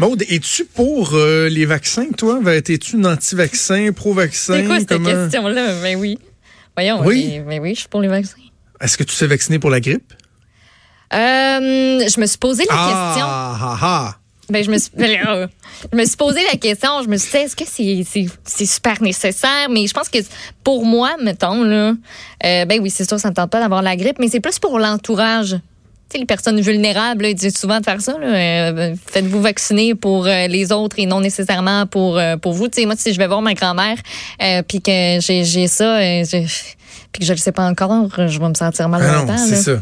Maude, es-tu pour euh, les vaccins, toi? Es-tu une anti-vaccin, pro-vaccin? C'est quoi cette question-là? Ben oui. Voyons, Oui? mais, mais oui, je suis pour les vaccins. Est-ce que tu t'es vacciné pour la grippe? Euh, je me suis posé la question. Ah, ah, ah. Ben, je me suis, ben je me suis posé la question. Je me suis dit, est-ce que c'est super nécessaire? Mais je pense que pour moi, mettons, là, euh, ben oui, c'est sûr, ça ne tente pas d'avoir la grippe, mais c'est plus pour l'entourage. Les personnes vulnérables, ils disent souvent de faire ça. Euh, faites-vous vacciner pour euh, les autres et non nécessairement pour, euh, pour vous. Tu sais, moi, si je vais voir ma grand-mère euh, puis que j'ai, ça, puis que je ne le sais pas encore, je vais me sentir mal Ah longtemps. non, c'est ça.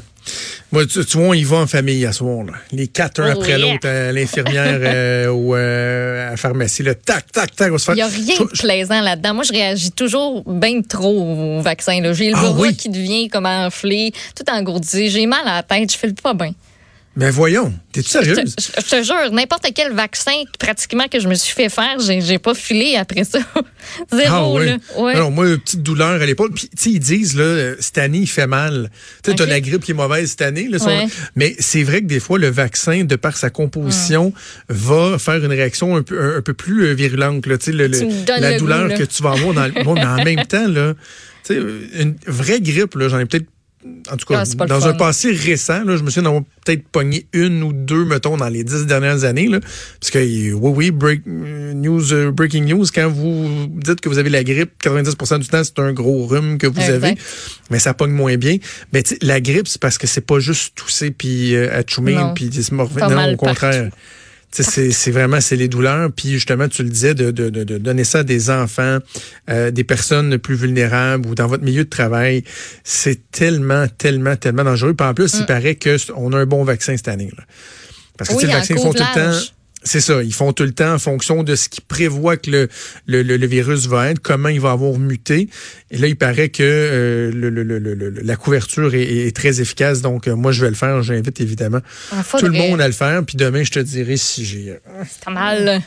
Moi, tu, tu vois, on y va en famille à ce soir. Là. Les quatre, un Oh, après yeah. l'autre, à l'infirmière euh, ou euh, à la pharmacie. Là. Tac, tac, tac, on se faire... Il n'y a rien Je- de plaisant là-dedans. Moi, je réagis toujours bien trop au vaccin. J'ai le Ah bras oui? qui devient comme enflé, tout engourdi. J'ai mal à la tête, je file pas bien. Mais voyons, t'es-tu sérieuse? je- je te jure, n'importe quel vaccin pratiquement que je me suis fait faire, j'ai j'ai pas filé après ça. Zéro, Ah oui. là. Ouais. Alors, moi, une petite douleur à l'épaule. Puis, tu sais, ils disent, là, euh, cette année, il fait mal. Tu sais, t'as Ok. la grippe qui est mauvaise cette année. Là, Ouais. Mais c'est vrai que des fois, le vaccin, de par sa composition, va faire une réaction un peu, un, un peu plus euh, virulente. Là, tu sais, le- Tu la le douleur goût, que tu vas avoir dans le bon, mais en même temps, là, tu sais, une vraie grippe, là, j'en ai peut-être en tout cas, Ah, dans un passé récent, là, je me souviens d'avoir peut-être pogné une ou deux, mettons, dans les dix dernières années. Là, parce que, oui, oui, break, euh, news, euh, breaking news, quand vous dites que vous avez la grippe, 90% du temps, c'est un gros rhume que vous Exact. avez, mais ça pogne moins bien. Mais la grippe, c'est parce que c'est pas juste tousser puis euh, atchoumer puis se morver. Non, au contraire. partout. C'est vraiment c'est les douleurs puis justement tu le disais de, de, de, de donner ça à des enfants euh, des personnes plus vulnérables ou dans votre milieu de travail c'est tellement tellement tellement dangereux puis en plus il paraît que c- on a un bon vaccin cette année là. parce que Mm. Oui, tu sais, le en vaccin ils font tout le temps. C'est ça, ils font tout le temps en fonction de ce qu'ils prévoient que le, le, le- le virus va être, comment il va avoir muté. Et là, il paraît que euh, le, la couverture est, est très efficace. Donc, euh, moi, je vais le faire. J'invite évidemment Ah, tout le monde à le faire. Puis demain, je te dirai si j'ai euh, C'est mal.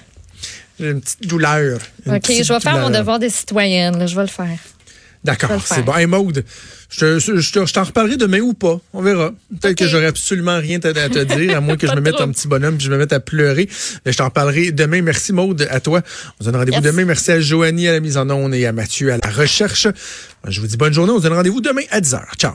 j'ai une petite douleur. Une OK, petite je vais faire mon devoir de citoyenne. là, Je vais le faire. D'accord, c'est bon. Hey, Maude, je, je, je t'en reparlerai demain ou pas. On verra. Peut-être que j'aurai absolument rien à, à te dire, à moins que je me mette en trouble. petit bonhomme puis je me mette à pleurer. Mais je t'en reparlerai demain. Merci Maude, à toi. On se donne rendez-vous demain. Merci à Joanie à la mise en onde et à Mathieu à la recherche. Je vous dis bonne journée. On se donne rendez-vous demain à 10h. Ciao.